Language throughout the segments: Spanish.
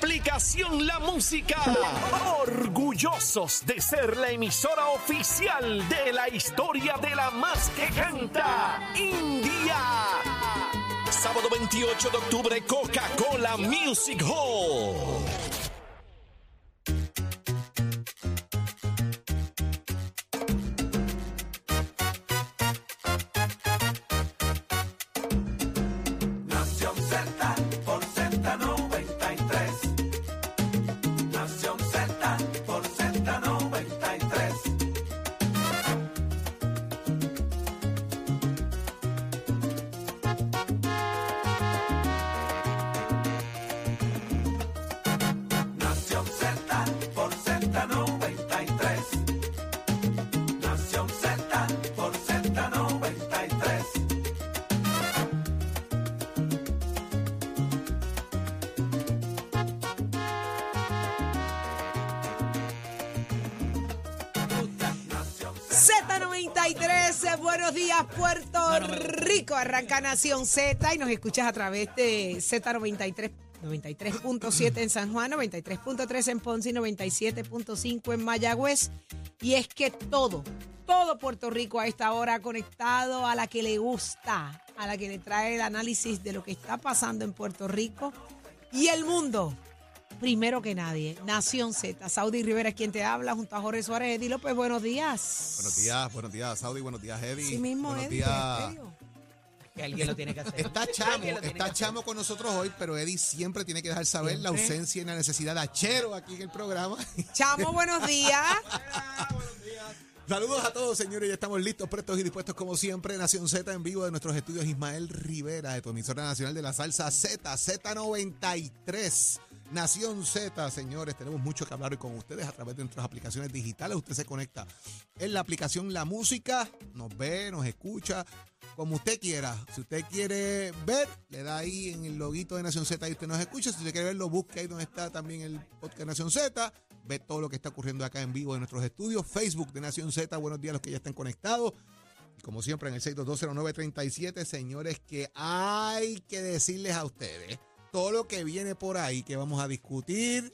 aplicación La Música. Orgullosos de ser la emisora oficial de la historia de la más que canta, India. Sábado 28 de octubre, Coca-Cola Music Hall. Z93, buenos días Puerto Rico, arranca Nación Z y nos escuchas a través de Z93. 93.7 en San Juan, 93.3 en Ponce y 97.5 en Mayagüez. Y es que todo, todo Puerto Rico a esta hora conectado a la que le gusta, a la que le trae el análisis de lo que está pasando en Puerto Rico y el mundo. Primero que nadie, Nación Z. Saudi Rivera es quien te habla, junto a Jorge Suárez. Eddie López, buenos días. Buenos días, buenos días, Saudi, buenos días, Eddie. Sí mismo, buenos Eddie, días. Que alguien lo tiene que hacer. Está Chamo, está hacer. Chamo con nosotros hoy, pero Eddie siempre tiene que dejar saber la ausencia y la necesidad de Achero aquí en el programa. Chamo, buenos días. Saludos a todos, señores. Ya estamos listos, prestos y dispuestos, como siempre. Nación Z en vivo de nuestros estudios. Ismael Rivera, de tu emisora nacional de la salsa Z, Z93. Nación Z, señores. Tenemos mucho que hablar hoy con ustedes a través de nuestras aplicaciones digitales. Usted se conecta en la aplicación La Música, nos ve, nos escucha, como usted quiera. Si usted quiere ver, le da ahí en el loguito de Nación Z y usted nos escucha. Si usted quiere verlo, busque ahí donde está también el podcast Nación Z. Ve todo lo que está ocurriendo acá en vivo en nuestros estudios. Facebook de Nación Z. Buenos días a los que ya están conectados. Como siempre en el 6220937, señores, que hay que decirles a ustedes todo lo que viene por ahí que vamos a discutir.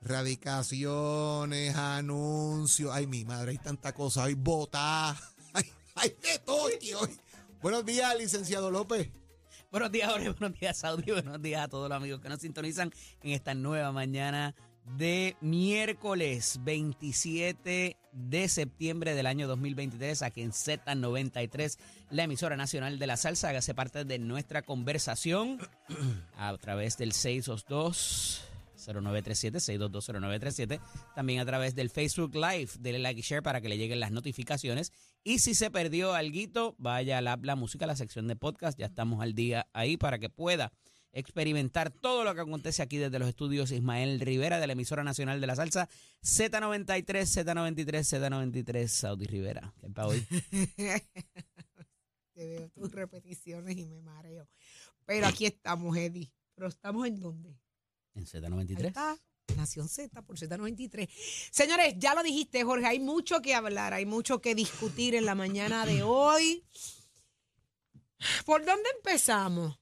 Radicaciones, anuncios. Ay, mi madre, hay tanta cosa. Hay botas. Hay, de todo hoy. Buenos días, licenciado López. Buenos días, Jorge. Buenos días, Saudi. Buenos días a todos los amigos que nos sintonizan en esta nueva mañana de miércoles 27 de septiembre del año 2023 aquí en Z93, la emisora nacional de la salsa. Hágase parte de nuestra conversación a través del 622 0937 6220937 también a través del Facebook Live. Dele like y share para que le lleguen las notificaciones. Y si se perdió alguito vaya a la, la música la sección de podcast. Ya estamos al día ahí para que pueda experimentar todo lo que acontece aquí desde los estudios Ismael Rivera de la emisora nacional de la salsa Z93 Z93 Z93 Saudi Rivera ¿Qué para hoy? Te veo tus repeticiones y me mareo. Pero aquí estamos, Eddie. ¿Pero estamos en dónde? en Ahí Z93 está. Nación Z por Z93. Señores, ya lo dijiste, Jorge, hay mucho que hablar, hay mucho que discutir en la mañana de hoy. ¿Por dónde empezamos?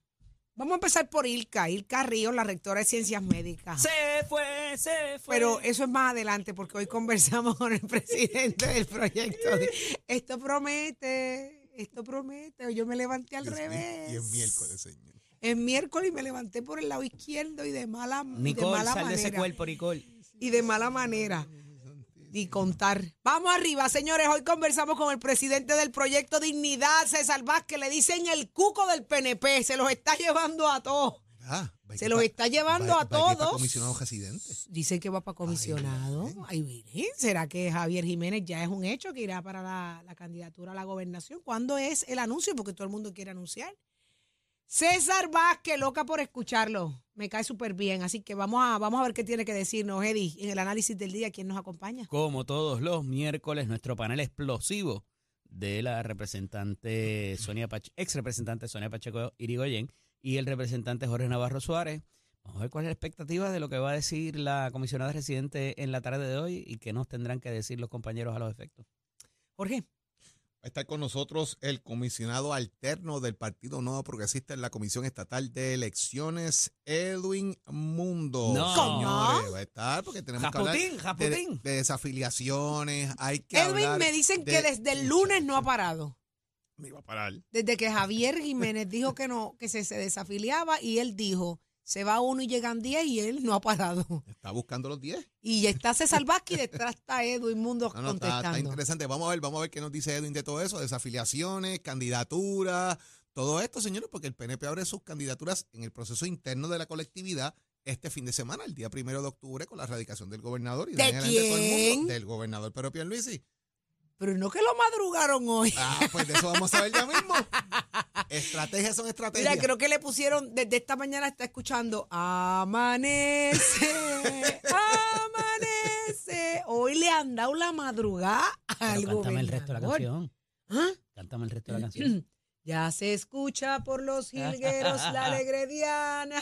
Vamos a empezar por Ilka, Ilka Ríos, la rectora de Ciencias Médicas. se fue se fue Pero eso es más adelante porque hoy conversamos con el presidente del proyecto. de- esto promete, esto promete. Yo me levanté al revés. Y es miércoles, señor. Es miércoles y me levanté por el lado izquierdo y de mala, de Nicole mala sal de ese manera. cuerpo Nicole y de mala manera. Y contar. Vamos arriba, señores. Hoy conversamos con el presidente del proyecto Dignidad, César Vázquez. Le dicen el cuco del PNP. Se los está llevando a todos. Ah, Se los pa- está llevando va- a va que pa' todos. comisionados residentes. Dicen que va para comisionado. Ay, Virgen. ¿Será que Javier Jiménez ya es un hecho que irá para la, la candidatura a la gobernación? ¿Cuándo es el anuncio? Porque todo el mundo quiere anunciar. César Vázquez, loca por escucharlo. Me cae súper bien. Así que vamos a, vamos a ver qué tiene que decirnos, Eddie, en el análisis del día. ¿Quién nos acompaña? Como todos los miércoles, nuestro panel explosivo de la representante Sonia Pacheco, ex representante Sonia Pacheco Irigoyen y el representante Jorge Navarro Suárez. Vamos a ver cuál es la expectativa de lo que va a decir la comisionada residente en la tarde de hoy y qué nos tendrán que decir los compañeros a los efectos. Jorge. Va a estar con nosotros el comisionado alterno del Partido Nuevo Progresista en la Comisión Estatal de Elecciones, Edwin Mundo. No. Señores, va a estar porque tenemos Japutín, que hablar de, desafiliaciones. Hay que Edwin, hablar me dicen de- que desde el lunes no ha parado. Me iba a parar. Desde que Javier Jiménez dijo que no, que se, se desafiliaba y él dijo, se va uno y llegan 10 y él no ha parado. Está buscando los 10. Y ya está César Vázquez y detrás está Edwin Mundo No, no, está, contestando. está interesante. Vamos a ver, vamos a ver qué nos dice Edwin de todo eso, desafiliaciones, candidaturas, todo esto, señores, porque el PNP abre sus candidaturas en el proceso interno de la colectividad este fin de semana, el día primero de octubre, con la radicación del gobernador y ¿De gente a todo el mundo, quién? del gobernador Pedro Pierluisi. Pero no que lo madrugaron hoy. Ah, pues de eso vamos a ver ya mismo. Estrategias son estrategias. Mira, creo que le pusieron, desde esta mañana está escuchando, amanece, amanece. Hoy le han dado la madrugada al Pero cántame el resto de la canción. ¿Ah? Cántame el resto de la canción. Ya se escucha por los jilgueros la alegre Diana.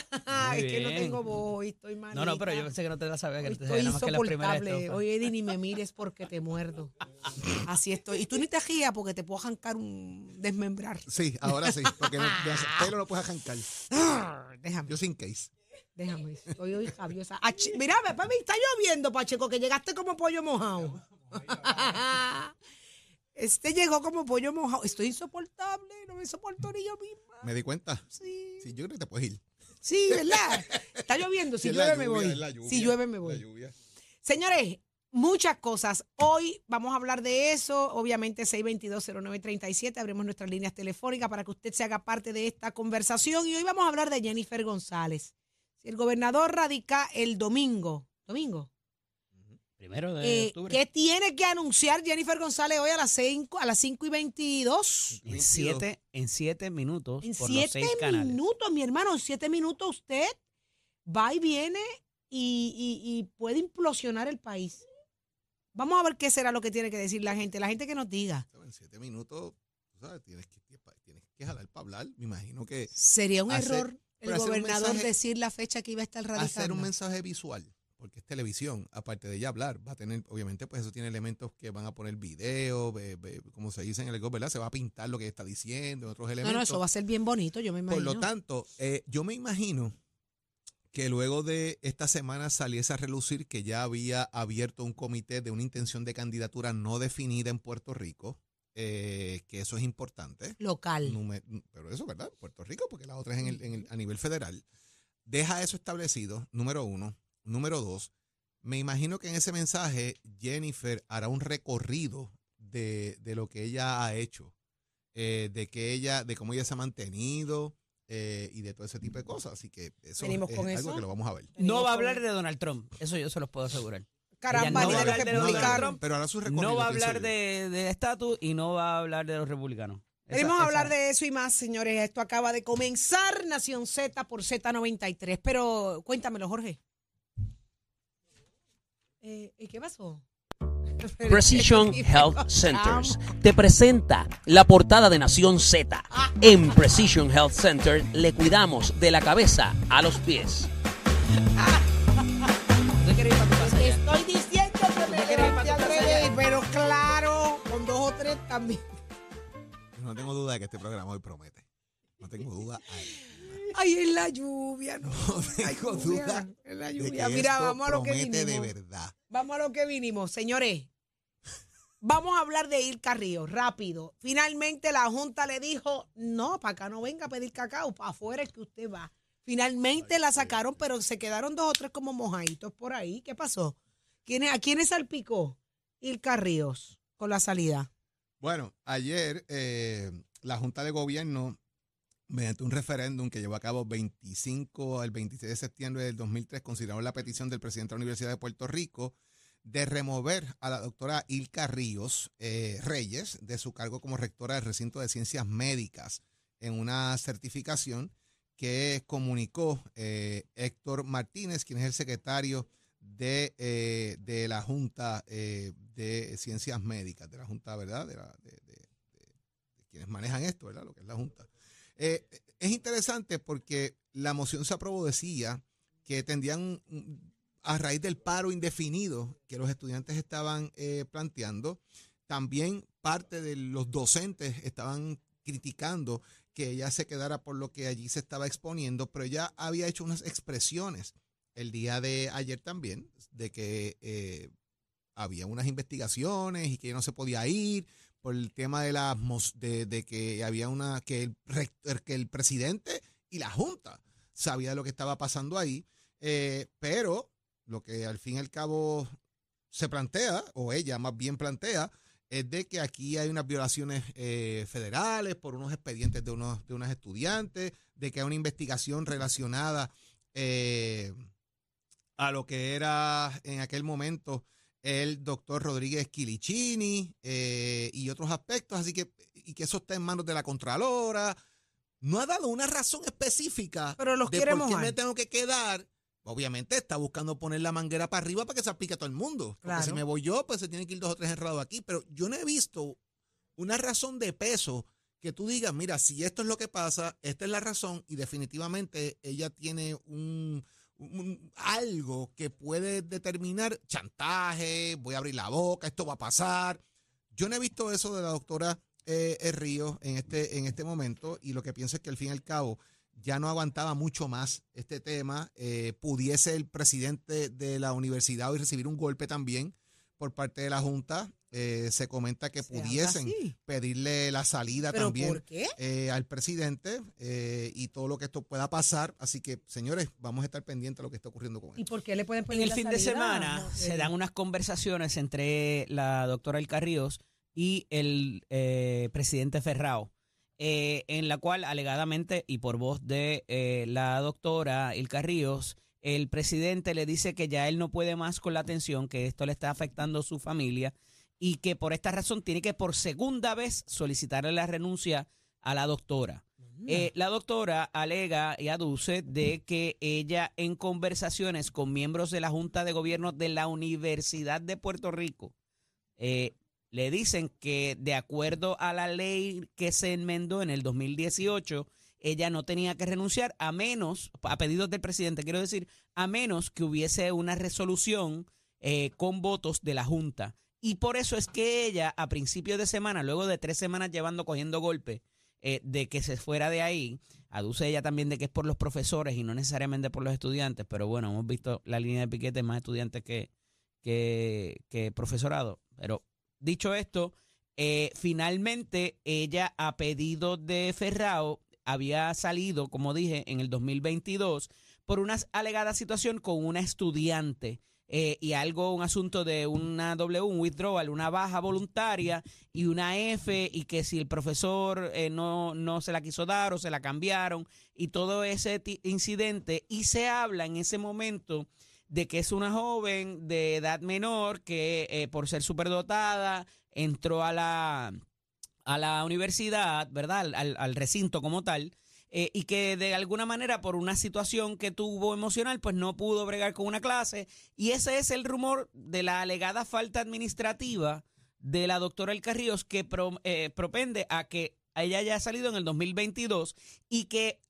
Muy es que no tengo voz, estoy malita. No, no, pero yo pensé que no te la sabía, que Hoy te estoy sabía nada más que la primera. Oye, Eddie, ni me mires porque te muerdo. Así estoy. Y tú ni te rías porque te puedo arrancar un desmembrar. Sí, ahora sí, porque no, de pelo no puedes arrancar. Déjame, Yo sin case. déjame. Estoy hoy rabiosa. Ach, mira, papi, está lloviendo, Pacheco, que llegaste como pollo mojado. Este llegó como pollo mojado. Estoy insoportable, no me soporto ni yo misma. Me di cuenta. Sí, Sí, yo creo que te puedes ir. sí, ¿verdad? Está lloviendo. Si llueve, me voy. lluvia, Si llueve, me voy. Señores, muchas cosas. Hoy vamos a hablar de eso. Obviamente, 622-0937. Abrimos nuestras líneas telefónicas para que usted se haga parte de esta conversación. Y hoy vamos a hablar de Jennifer González. Si el gobernador radica el domingo, domingo, Primero de eh, octubre. ¿qué tiene que anunciar Jennifer González hoy a las 5, a las 5 y 22? En siete, en siete minutos En por los siete seis canales. minutos, mi hermano, en siete minutos usted va y viene y, y- y puede implosionar el país. Vamos a ver qué será lo que tiene que decir la gente, la gente que nos diga. En siete minutos, tú sabes, tienes que, tienes que jalar para hablar. Me imagino que Sería un Hacer- error el gobernador mensaje- decir la fecha que iba a estar radicando. hacer un mensaje visual, porque es televisión, aparte de ella hablar, va a tener, obviamente, pues eso tiene elementos que van a poner video, como se dice en el ego, ¿verdad? Se va a pintar lo que está diciendo, otros no, elementos. no, eso va a ser bien bonito, yo me Por imagino. lo tanto, eh, yo me imagino que luego de esta semana saliese a relucir que ya había abierto un comité de una intención de candidatura no definida en Puerto Rico, eh, que eso es importante. Local. Pero eso, ¿verdad? Puerto Rico, porque la otra es en el, en el- a nivel federal. Deja eso establecido, número uno. Número dos, me imagino que en ese mensaje Jennifer hará un recorrido de, de lo que ella ha hecho, eh, de que ella, de cómo ella se ha mantenido eh, y de todo ese tipo de cosas. Así que eso Venimos es con algo eso. que lo vamos a ver. No va a hablar de Donald Trump, eso yo se los puedo asegurar. Caramba, no de va a los hablar de los. Trump, Pero hará su recorrido. No va a hablar de de estatus y no va a hablar de los republicanos. A hablar de eso y más, señores. Esto acaba de comenzar Nación Z por Z93. Pero cuéntamelo, Jorge. Eh, ¿y ¿Qué pasó? Precision Health Centers te presenta la portada de Nación Z. En Precision Health Center le cuidamos de la cabeza a los pies. Estoy diciendo que me levanté al revés, pero claro, con dos o tres también. No tengo duda de que este programa hoy promete. No tengo duda. Ay, es la lluvia, no. No La tengo lluvia, duda es la lluvia. Mira, vamos a lo que promete de vinimos. verdad. Vamos a lo que vinimos, señores. Vamos a hablar de Ir Carrillo, rápido. Finalmente la Junta le dijo, no, para acá no venga a pedir cacao, para afuera es que usted va. Finalmente la sacaron, pero se quedaron dos o tres como mojaditos por ahí. ¿Qué pasó? ¿Quiénes, ¿A quiénes salpicó Ir Carrillos con la salida? Bueno, ayer eh, la Junta de Gobierno, mediante un referéndum que llevó a cabo 25 al 26 de septiembre del 2003, consideraron la petición del presidente de la Universidad de Puerto Rico de remover a la doctora Ilka Ríos eh, Reyes de su cargo como rectora del recinto de ciencias médicas en una certificación que comunicó eh, Héctor Martínez, quien es el secretario de, eh, de la Junta eh, de Ciencias Médicas, de la Junta, ¿verdad? De, la- de- de- de quienes manejan esto, ¿verdad? Lo que es la Junta. Eh, es interesante porque la moción se aprobó, decía que tendrían, a raíz del paro indefinido que los estudiantes estaban eh, planteando, también parte de los docentes estaban criticando que ella se quedara por lo que allí se estaba exponiendo, pero ella había hecho unas expresiones el día de ayer también, de que eh, había unas investigaciones y que no se podía ir por el tema de las de, de que había una que el, que el presidente y la junta sabía lo que estaba pasando ahí, eh, pero lo que al fin y al cabo se plantea, o ella más bien plantea, es de que aquí hay unas violaciones eh, federales por unos expedientes de unos, de unos estudiantes, de que hay una investigación relacionada eh, a lo que era en aquel momento el doctor Rodríguez Quilicini eh, y otros aspectos, así que, y que eso está en manos de la Contralora. No ha dado una razón específica Pero los de por qué me tengo que quedar. Obviamente está buscando poner la manguera para arriba para que se aplique a todo el mundo. Porque Claro. si me voy yo, pues se tienen que ir dos o tres enredados aquí. Pero yo no he visto una razón de peso que tú digas, mira, si esto es lo que pasa, esta es la razón y definitivamente ella tiene un, algo que puede determinar chantaje, voy a abrir la boca, esto va a pasar. Yo no he visto eso de la doctora eh, Ríos en este, en este momento y lo que pienso es que al fin y al cabo ya no aguantaba mucho más este tema. eh, pudiese el presidente de la universidad hoy recibir un golpe también por parte de la Junta. Eh, se comenta que Se pudiesen pedirle la salida ¿Pero también por qué? eh, al presidente eh, y todo lo que esto pueda pasar. Así que, señores, vamos a estar pendientes de lo que está ocurriendo con ¿Y él. por qué le pueden En poner el la fin de semana No se dan unas conversaciones entre la doctora El Carríos y el eh, presidente Ferrao, eh, en la cual alegadamente y por voz de eh, la doctora El Carríos, el presidente le dice que ya él no puede más con la atención, que esto le está afectando a su familia y que por esta razón tiene que por segunda vez solicitarle la renuncia a la doctora. Eh, la doctora alega y aduce de que ella en conversaciones con miembros de la Junta de Gobierno de la Universidad de Puerto Rico eh, le dicen que de acuerdo a la ley que se enmendó en el 2018, ella no tenía que renunciar a menos, a pedidos del presidente, quiero decir, a menos que hubiese una resolución eh, con votos de la Junta. Y por eso es que ella, a principios de semana, luego de tres semanas llevando, cogiendo golpes, eh, de que se fuera de ahí. Aduce ella también de que es por los profesores y no necesariamente por los estudiantes, pero bueno, hemos visto la línea de piquete más estudiantes que, que, profesorado. Pero dicho esto, eh, finalmente ella a pedido de Ferrao había salido, como dije, en el 2022 por una alegada situación con una estudiante. Eh, y algo, un asunto de una W, un withdrawal, una baja voluntaria y una F, y que si el profesor eh, no, no se la quiso dar o se la cambiaron, y todo ese incidente, y se habla en ese momento de que es una joven de edad menor que eh, por ser superdotada entró a la, a la universidad, ¿verdad? Al recinto como tal, eh, y que de alguna manera por una situación que tuvo emocional, pues no pudo bregar con una clase. Y ese es el rumor de la alegada falta administrativa de la doctora El Carríos que eh, propende a que ella haya salido en el 2022 y que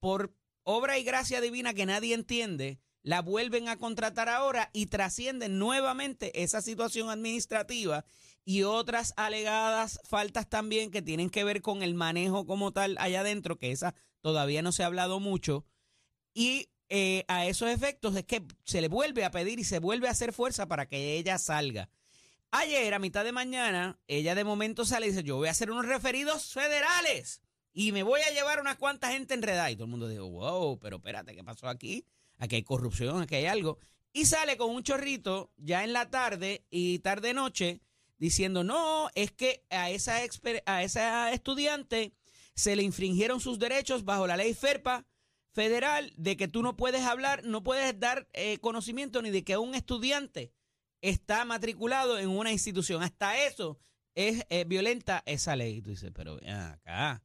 por obra y gracia divina que nadie entiende, la vuelven a contratar ahora y trascienden nuevamente esa situación administrativa y otras alegadas faltas también que tienen que ver con el manejo como tal allá adentro, que esa todavía no se ha hablado mucho. Y eh, a esos efectos es que se le vuelve a pedir y se vuelve a hacer fuerza para que ella salga. Ayer, a mitad de mañana, ella de momento sale y dice, yo voy a hacer unos referidos federales y me voy a llevar unas cuantas gente enredada. Y todo el mundo dijo, wow, pero espérate, ¿qué pasó aquí? Aquí hay corrupción, aquí hay algo. Y sale con un chorrito ya en la tarde y tarde-noche diciendo, no, es que a esa, a esa estudiante se le infringieron sus derechos bajo la ley FERPA federal de que tú no puedes hablar, no puedes dar eh, conocimiento ni de que un estudiante está matriculado en una institución. Hasta eso es eh, violenta esa ley. Tú dices, pero acá.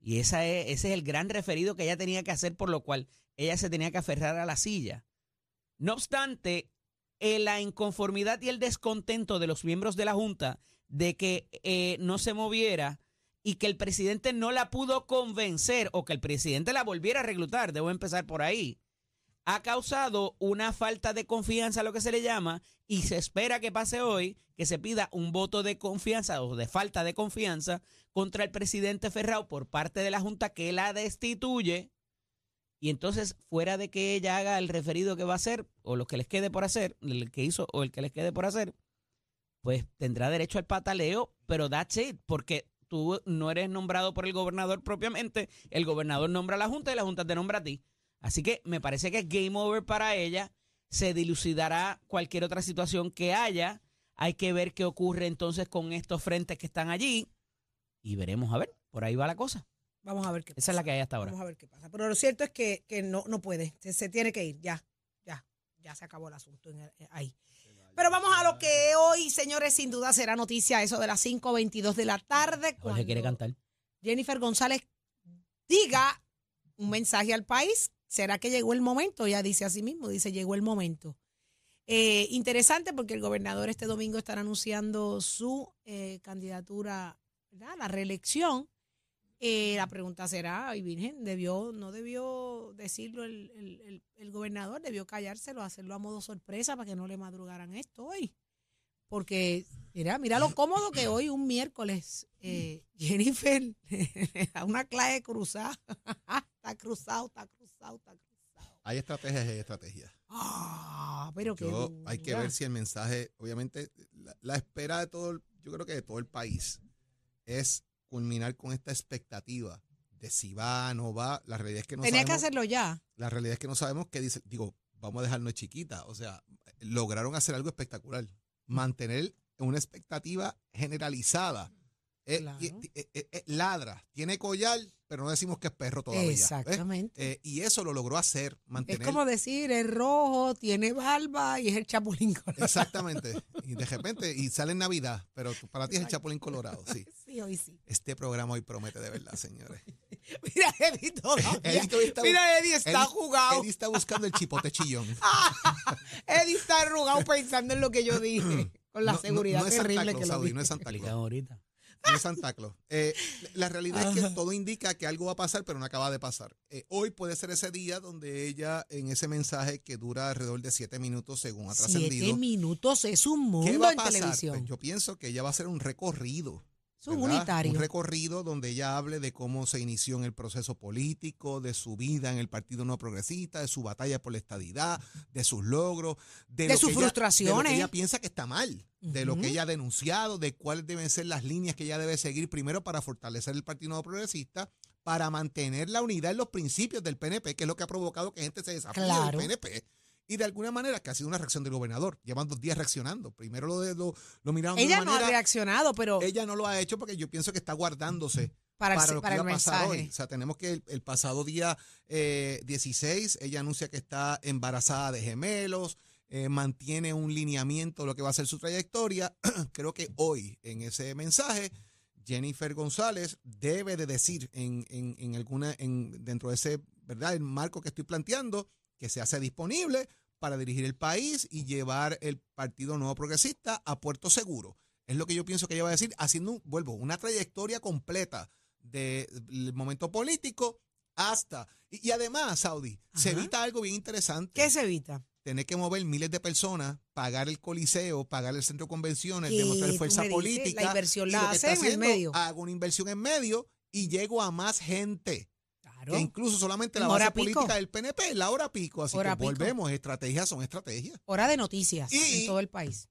Y esa es, ese es el gran referido que ella tenía que hacer, por lo cual ella se tenía que aferrar a la silla. No obstante, eh, la inconformidad y el descontento de los miembros de la Junta de que eh, no se moviera y que el presidente no la pudo convencer o que el presidente la volviera a reclutar, debo empezar por ahí, ha causado una falta de confianza, lo que se le llama, y se espera que pase hoy, que se pida un voto de confianza o de falta de confianza contra el presidente Ferrao por parte de la Junta que la destituye. Y entonces, fuera de que ella haga el referido que va a hacer, o lo que les quede por hacer, el que hizo o el que les quede por hacer, pues tendrá derecho al pataleo, pero that's it, porque tú no eres nombrado por el gobernador propiamente, el gobernador nombra a la Junta y la Junta te nombra a ti. Así que me parece que es game over para ella, se dilucidará cualquier otra situación que haya, hay que ver qué ocurre entonces con estos frentes que están allí y veremos, a ver, por ahí va la cosa. Vamos a ver qué Esa es la que hay hasta ahora. Vamos a ver qué pasa. Pero lo cierto es que, que no, no puede. Se, se tiene que ir. Ya, ya, ya se acabó el asunto en el- eh, ahí. Pero vamos a lo que hoy, señores, sin duda será noticia eso de las 5.22 de la tarde. Jorge quiere cantar. Jennifer González diga un mensaje al país. ¿Será que llegó el momento? Ya dice así mismo, dice llegó el momento. Eh, interesante porque el gobernador este domingo estará anunciando su eh, candidatura ¿verdad? a la reelección. Eh, la pregunta será, ay Virgen, debió, no debió decirlo el, el- el- el gobernador, debió callárselo, hacerlo a modo sorpresa para que no le madrugaran esto hoy. Porque, mira, mira lo cómodo que hoy, un miércoles, eh, Jennifer le da una clave cruzada. está cruzado, está cruzado, está cruzado. Hay estrategias y hay estrategias. Ah, pero que hay que ver si el mensaje, obviamente, la, la espera de todo, yo creo que de todo el país, es culminar con esta expectativa de si va, no va. La realidad es que no Tenía que sabemos. hacerlo ya. La realidad es que no sabemos qué dice. Digo, vamos a dejarnos chiquita. O sea, lograron hacer algo espectacular. Mantener una expectativa generalizada. Eh, Claro. y- eh, eh, eh, ladra, tiene collar, pero no decimos que es perro todavía. Exactamente. Eh, y eso lo logró hacer, es mantener. como decir, es rojo, tiene barba y es el chapulín colorado. Exactamente. Y de repente, y sale en Navidad, pero para ti es el Chapulín Colorado, sí. Sí, hoy sí. Este programa hoy promete de verdad, señores. Mira, Eddie todavía. Eddie está- Mira, Eddie está Eddie- jugado. Eddie está buscando el chipote chillón. Eddie está arrugado pensando en lo que yo dije. Con la No- no- seguridad no es Santa terrible Claus, que lo Saudi, no es Santa Claus. ahorita. No es Santa Claus. Eh, la realidad es que todo indica que algo va a pasar, pero no acaba de pasar. Eh, hoy puede ser ese día donde ella, en ese mensaje que dura alrededor de siete minutos, según ha Siete trascendido, minutos es un ¿qué mundo va a en pasar? televisión. Pues yo pienso que ella va a hacer un recorrido. Es un ¿verdad? unitario. Un recorrido donde ella hable de cómo se inició en el proceso político, de su vida en el Partido No Progresista, de su batalla por la estadidad, de sus logros, de, De lo sus que ella- de lo frustraciones. que ella piensa que está mal, de lo que ella ha denunciado, de cuáles deben ser las líneas que ella debe seguir primero para fortalecer el Partido No Progresista, para mantener la unidad en los principios del PNP, que es lo que ha provocado que gente se desafíe Claro. del PNP. Y de alguna manera que ha sido una reacción del gobernador. Llevan dos días reaccionando. Primero lo, de, lo, lo miraron de Ella una no ha reaccionado, pero Ella no lo ha hecho porque yo pienso que está guardándose para, para, el, lo para que el iba a pasar mensaje. hoy. O sea, tenemos que el, el pasado día eh, 16, ella anuncia que está embarazada de gemelos, eh, mantiene un lineamiento de lo que va a ser su trayectoria. Creo que hoy, en ese mensaje, Jennifer González debe de decir en, en, en alguna, en, dentro de ese, ¿verdad? El marco que estoy planteando, que se hace disponible para dirigir el país y llevar el Partido Nuevo Progresista a puerto seguro. Es lo que yo pienso que ella va a decir, haciendo, vuelvo, una trayectoria completa del momento político hasta. Y, y además, Saudi, se evita algo bien interesante. ¿Qué se evita? Tener que mover miles de personas, pagar el coliseo, pagar el centro de convenciones, ¿Qué demostrar fuerza dices? política. La inversión y la lo que hace está en el haciendo, medio. Hago una inversión en medio y llego a más gente. Claro. Que incluso solamente la base hora pico. política del PNP es la hora pico. Así Hora que pico. volvemos, estrategias son estrategias. Hora de noticias Y- en todo el país.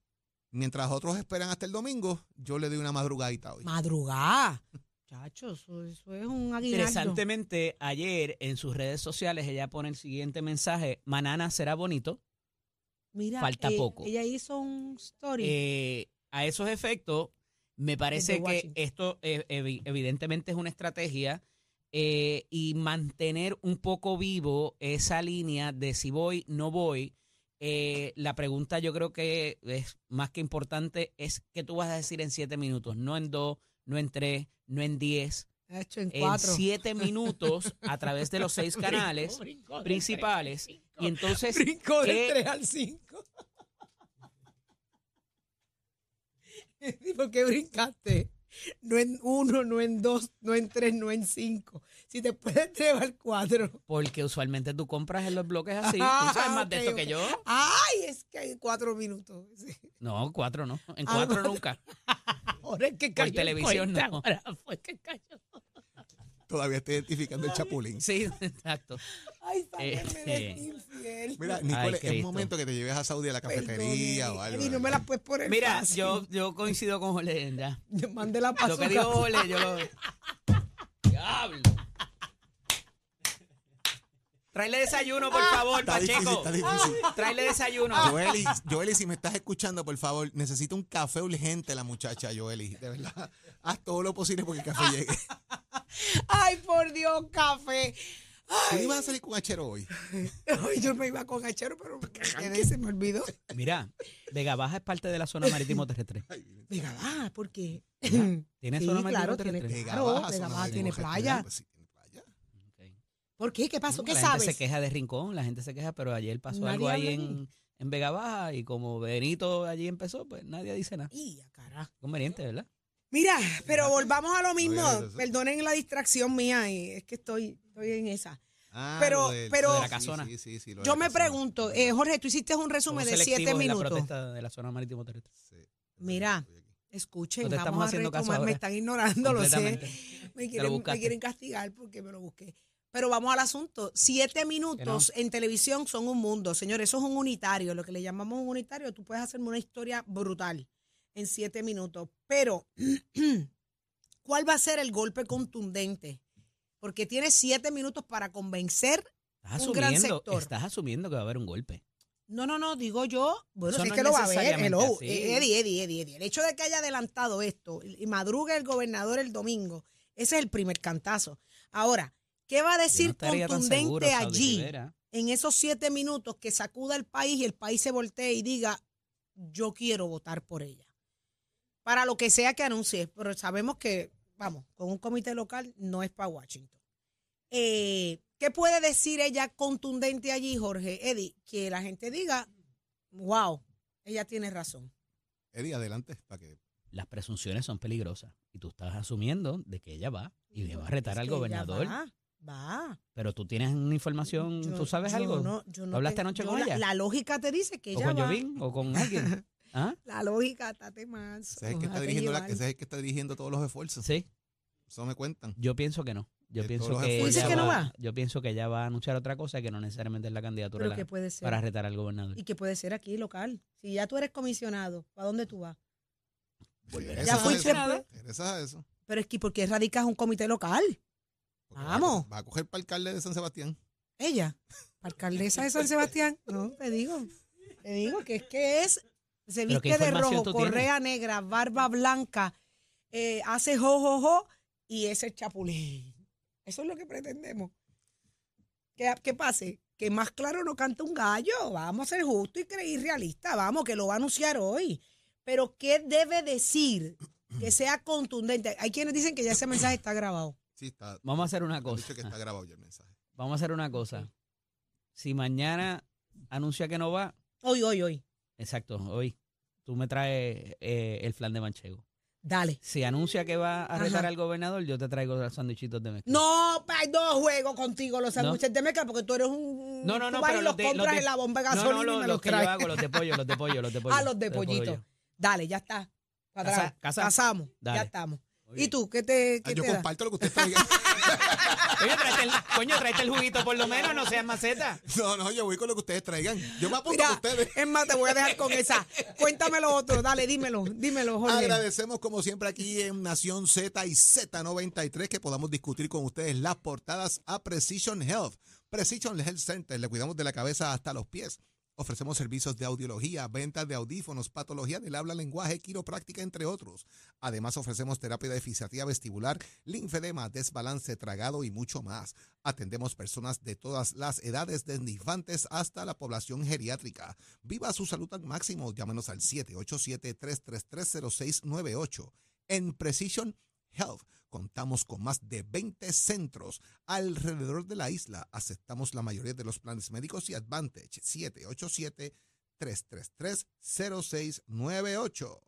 Mientras otros esperan hasta el domingo, yo le doy una madrugadita hoy. Madrugada. Chacho, eso, eso es un aguinaldo. Interesantemente, ayer en sus redes sociales ella pone el siguiente mensaje, Manana será bonito. Mira, falta eh, poco. Ella hizo un story. Eh, a esos efectos, me parece que esto eh, evi- evidentemente es una estrategia eh, y mantener un poco vivo esa línea de si voy, no voy. Eh, la pregunta yo creo que es más que importante es qué tú vas a decir en siete minutos, no en dos, no en tres, no en diez, Ha hecho en en siete minutos a través de los seis canales principales. Y entonces, Brincó del ¿qué- 3 al 5. ¿Por qué brincaste? No en uno, no en dos, no en tres, no en cinco. si te puedes llevar cuatro. Porque usualmente tú compras en los bloques así. ¿Tú Ah, sabes más de esto que yo? Ay, es que hay cuatro minutos. Sí. No, cuatro no. En Ah, cuatro no. nunca. Ahora es que Por cayó en televisión, cuenta, no. ahora fue que cayó. Todavía estoy identificando el chapulín. Sí, exacto. Ay, sáquenme de este infiel. Mira, Ay, Nicole, es Cristo. momento que te lleves a Saudi a la cafetería o algo. Y no me la puedes poner Mira, fácil. yo, yo coincido con Jorge. Ya. Yo mandé la paso. Lo que dijo Jorge, yo lo. Diablo. Tráele desayuno, por favor, Está difícil, Pacheco. está difícil. Tráele desayuno. Joeli, Joeli, si me estás escuchando, por favor, necesito un café urgente la muchacha, Joeli. De verdad, haz todo lo posible porque el café llegue. Ay, por Dios, café. ¿Tú no ibas a salir con Achero hoy? Ay, yo me iba con Achero, pero quedé, se me olvidó. Mira, Vega Baja es parte de la zona marítimo terrestre. Venga, va, porque. ¿Tiene Sí, zona marítimo claro, tiene- terrestre? Vega Claro, Baja, Vega Baja tiene playa. Pues sí, tiene. ¿Por qué? ¿Qué pasó? ¿Qué la sabes? gente se queja de Rincón, la gente se queja, pero ayer pasó Nadie algo ahí en, en Vega Baja y como Benito allí empezó, pues nadie dice nada. Y, a cara. Conveniente, ¿verdad? Mira, pero volvamos a lo mismo. Oye, Perdonen la distracción mía, y es que estoy, estoy en esa. Ah, Pero- pero- De la sí, casona. sí, sí, sí, lo de Yo la me casona. pregunto, eh, Jorge, tú hiciste un resumen de siete en la minutos. protesta de la zona marítimo terrestre. Sí. Mira, escuchen, No te vamos estamos a haciendo caso retomar. Me están ignorando, lo sé. Me quieren castigar porque me lo busqué. Pero vamos al asunto. Siete minutos en televisión son un mundo. Señores, eso es un unitario. Lo que le llamamos un unitario, tú puedes hacerme una historia brutal en siete minutos. Pero, ¿cuál va a ser el golpe contundente? Porque tienes siete minutos para convencer. Estás Un gran sector. estás asumiendo que va a haber un golpe. No, no, no, digo yo. Bueno, Eso si no es que es lo va a ver. Hello. Eh, Eddie, Eddie, Eddie, Eddie. El hecho de que haya adelantado esto y madrugue el gobernador el domingo, ese es el primer cantazo. Ahora, ¿qué va a no decir contundente seguro, allí? En esos siete minutos que sacuda el país y el país se voltee y diga, yo quiero votar por ella. Para lo que sea que anuncie, pero sabemos que, vamos, con un comité local no es para Washington. Eh, ¿Qué puede decir ella contundente allí, Jorge? Eddie, que la gente diga, wow, ella tiene razón. Eddie, adelante, para que Las presunciones son peligrosas y tú estás asumiendo de que ella va y le va a retar Es al que gobernador. Va. Pero tú tienes una información, Yo- ¿tú sabes yo algo? no- yo no ¿Hablaste tengo- anoche yo con la- ella? La lógica te dice que ¿O ella con va. Jovín? ¿O con alguien? ¿Ah? La lógica, tate más. ese es, el que está dirigiendo la- ese es el que está dirigiendo todos los esfuerzos. Sí, Eso me cuentan. yo pienso que no. Yo De pienso todos los que, esfuerzos. ¿Dice ella que no va, va? yo pienso que ella va a anunciar otra cosa que no necesariamente es la candidatura Pero la- que puede ser. para retar al gobernador. Y que puede ser aquí local. Si ya tú eres comisionado, ¿para dónde tú vas? Regresas Ya a fuiste- eso, regresas a eso. Pero es que porque radicas un comité local. Vamos. Va a coger para alcalde de San Sebastián. Ella, alcaldesa de San Sebastián. No, te digo. Te digo que es que es, se ¿Pero qué viste de rojo, tienes? correa negra, barba blanca, eh, hace jo, jo, jo, y es el chapulín. Eso es lo que pretendemos. Que, que pase, que más claro no canta un gallo. Vamos a ser justos y creí realista. Vamos, que lo va a anunciar hoy. Pero ¿qué debe decir? Que sea contundente. Hay quienes dicen que ya ese mensaje está grabado. Sí, está. Vamos a hacer una cosa. dicho que está grabado ya el mensaje. Vamos a hacer una cosa. Si mañana anuncia que no va, Hoy, hoy, hoy. exacto, hoy, tú me traes eh, el flan de manchego. Dale. Si anuncia que va a retar Ajá. al gobernador, yo te traigo los sanduichitos de mezcla. No, pa, no juego contigo los sándwiches de mezcla porque tú eres un. No, no, no, tú vas pero y los los de- compras los de- en la bomba de No, gasolina no, y lo- me los los que yo hago, los de pollo, los de pollo, los de pollo. Ah, los de pollito. pollo. Dale, ya está. Para Casa- atrás. casa. Casamos. Dale. Ya estamos. ¿Y tú qué te, Ah, qué yo te da? comparto lo que usted está diciendo. Oye, tráete el, coño, tráete el juguito por lo menos, no seas maceta. No, no, yo voy con lo que ustedes traigan. Yo me apunto Mira, con ustedes. es más, te voy a dejar con esa. Cuéntame lo otro. Dale, dímelo. Dímelo, Jorge. Agradecemos como siempre aquí en Nación Z y Z93 que podamos discutir con ustedes las portadas a Precision Health. Precision Health Center, le cuidamos de la cabeza hasta los pies. Ofrecemos servicios de audiología, ventas de audífonos, patología del habla, lenguaje, quiropráctica, entre otros. Además, ofrecemos terapia de fisiatría vestibular, linfedema, desbalance, tragado y mucho más. Atendemos personas de todas las edades, desde infantes hasta la población geriátrica. Viva su salud al máximo. Llámenos al 787-333-0698. En Precision Health contamos con más de 20 centros alrededor de la isla. Aceptamos la mayoría de los planes médicos y Advantage. 787-333-0698.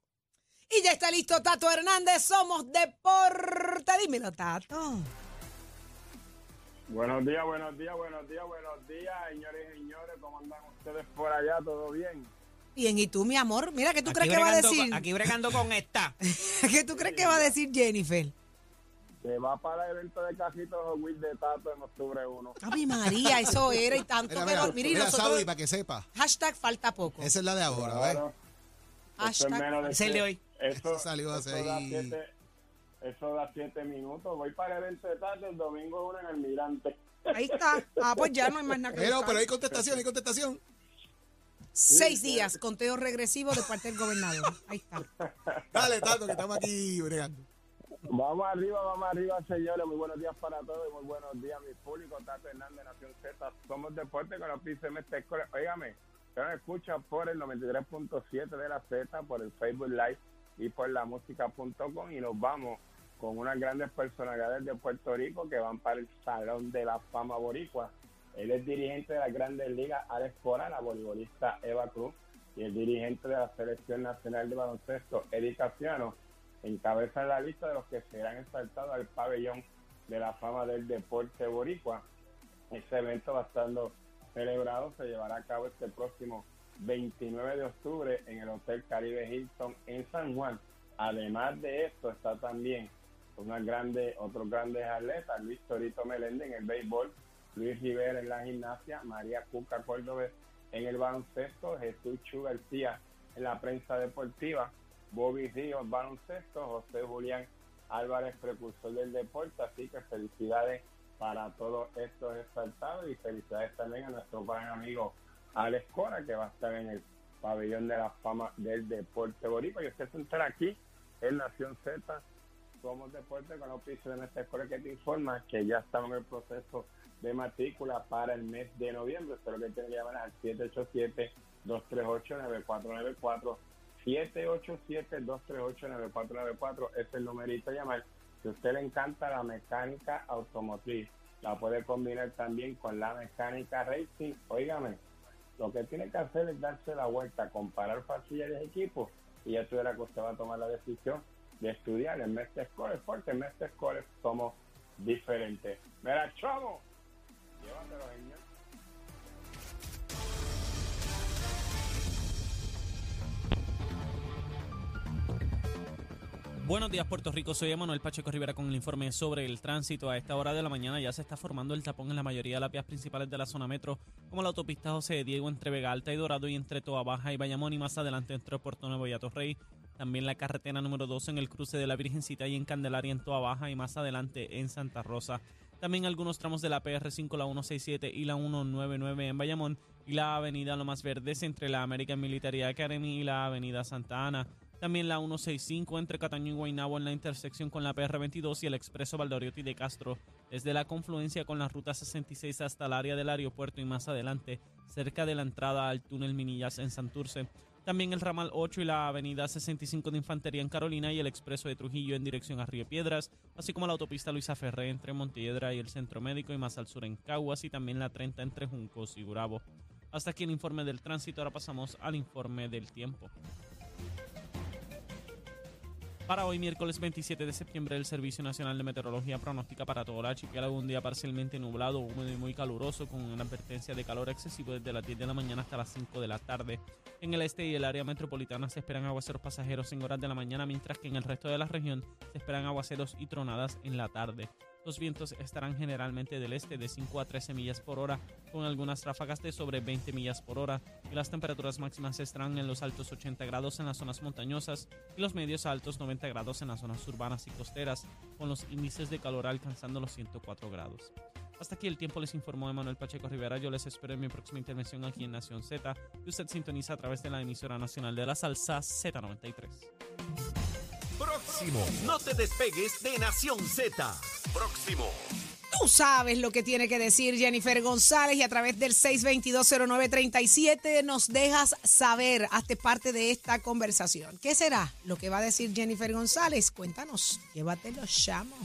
Y ya está listo Tato Hernández. Somos Deporte. Dímelo, Tato. Buenos días, buenos días, buenos días, buenos días, señores y señores. ¿Cómo andan ustedes por allá? ¿Todo bien? Bien, ¿y tú, mi amor? Mira, ¿qué tú Aquí crees que va a decir? con- Aquí bregando con esta. ¿Qué tú crees que va a decir Jennifer? Que va para el evento de Cajitos Hot Wheels de Tato en octubre 1. Ave María, eso era y tanto Mira, mira, lo- mira, nosotros, Saudi, para que sepa. hashtag falta poco. Esa es la de ahora, ¿ves? Claro. Eso es Hashtag, de Es el de hoy. Eso, Eso salió hace ahí. siete, eso da siete minutos. Voy para el evento de Tato el domingo 1 en Almirante. ahí está. Ah, pues ya no hay más nada que Pero, buscar. pero hay contestación, hay contestación. Seis días, conteo regresivo de parte del gobernador. Ahí está. Dale, Tato, que estamos aquí bregando. Vamos arriba, vamos arriba, señores. Muy buenos días para todos y muy buenos días, mi público. Tato Hernández, Nación Z. Somos deporte con los Escuela. Óigame, usted nos escucha por el 93.7 de la Z, por el Facebook Live y por la música.com. Y nos vamos con unas grandes personalidades de Puerto Rico que van para el Salón de la Fama Boricua. Él es dirigente de las grandes ligas, Alex Cora, la voleibolista Eva Cruz, y el dirigente de la Selección Nacional de Baloncesto, Eddie Casiano encabezan la lista de los que serán exaltados al pabellón de la fama del deporte boricua. Este evento va estando celebrado, se llevará a cabo este próximo 29 de octubre en el Hotel Caribe Hilton en San Juan. Además de esto está también una grande, otros grandes atletas, Luis Torito Meléndez en el béisbol, Luis Rivera en la gimnasia, María Cuca Córdoba en el baloncesto, Jesús Chu García en la prensa deportiva, Bobby Ríos baloncesto, José Julián Álvarez precursor del deporte, así que felicidades para todos estos exaltados y felicidades también a nuestro gran amigo Alex Cora que va a estar en el pabellón de la fama del deporte boricua y usted se aquí en Nación Z somos deporte con auspicio de nuestra escuela que te informa que ya estamos en el proceso de matrícula para el mes de noviembre. Lo que que llamar al 787-238-9494. 787-238-9494 es el numerito llamar. Si a usted le encanta la mecánica automotriz, la puede combinar también con la mecánica racing. Óigame, lo que tiene que hacer es darse la vuelta, comparar facilidades y equipos y ya tuviera que usted va a tomar la decisión de estudiar en Mestre Scores, porque en Mestre Scores somos diferentes. Mira, chavo, llévatelo, señor. Buenos días, Puerto Rico. Soy Emanuel Pacheco Rivera con el informe sobre el tránsito. A esta hora de la mañana ya se está formando el tapón en la mayoría de las vías principales de la zona metro, como la autopista José de Diego entre Vega Alta y Dorado y entre Toa Baja y Bayamón y más adelante entre Puerto Nuevo y Atorrey. También la carretera número 2 en el cruce de la Virgencita y en Candelaria en Toa Baja y más adelante en Santa Rosa. También algunos tramos de la PR5, la 167 y la 199 en Bayamón y la avenida Lomas Verdes entre la American Military Academy y la avenida Santa Ana. También la 165 entre Cataño y Guaynabo en la intersección con la PR22 y el expreso Valdoriotti de Castro, desde la confluencia con la ruta 66 hasta el área del aeropuerto y más adelante, cerca de la entrada al túnel Minillas en Santurce. También el ramal 8 y la avenida 65 de Infantería en Carolina y el expreso de Trujillo en dirección a Río Piedras, así como la autopista Luisa Ferré entre Montiedra y el Centro Médico y más al sur en Caguas y también la 30 entre Juncos y Gurabo. Hasta aquí el informe del tránsito, ahora pasamos al informe del tiempo. Para hoy, miércoles 27 de septiembre, el Servicio Nacional de Meteorología pronostica para todo el archipiélago un día parcialmente nublado, húmedo y muy caluroso, con una advertencia de calor excesivo desde las 10 de la mañana hasta las 5 de la tarde. En el este y el área metropolitana se esperan aguaceros pasajeros en horas de la mañana, mientras que en el resto de la región se esperan aguaceros y tronadas en la tarde. Los vientos estarán generalmente del este de 5 a 13 millas por hora, con algunas ráfagas de sobre 20 millas por hora, y las temperaturas máximas estarán en los altos 80 grados en las zonas montañosas y los medios a altos 90 grados en las zonas urbanas y costeras, con los índices de calor alcanzando los 104 grados. Hasta aquí el tiempo les informó Emanuel Pacheco Rivera. Yo les espero en mi próxima intervención aquí en Nación Z, que usted sintoniza a través de la emisora nacional de la salsa Z93. Próximo. No te despegues de Nación Z. Próximo. Tú sabes lo que tiene que decir Jennifer González y a través del 6220937 nos dejas saber, hazte parte de esta conversación. ¿Qué será lo que va a decir Jennifer González? Cuéntanos, llévatelo, chamo.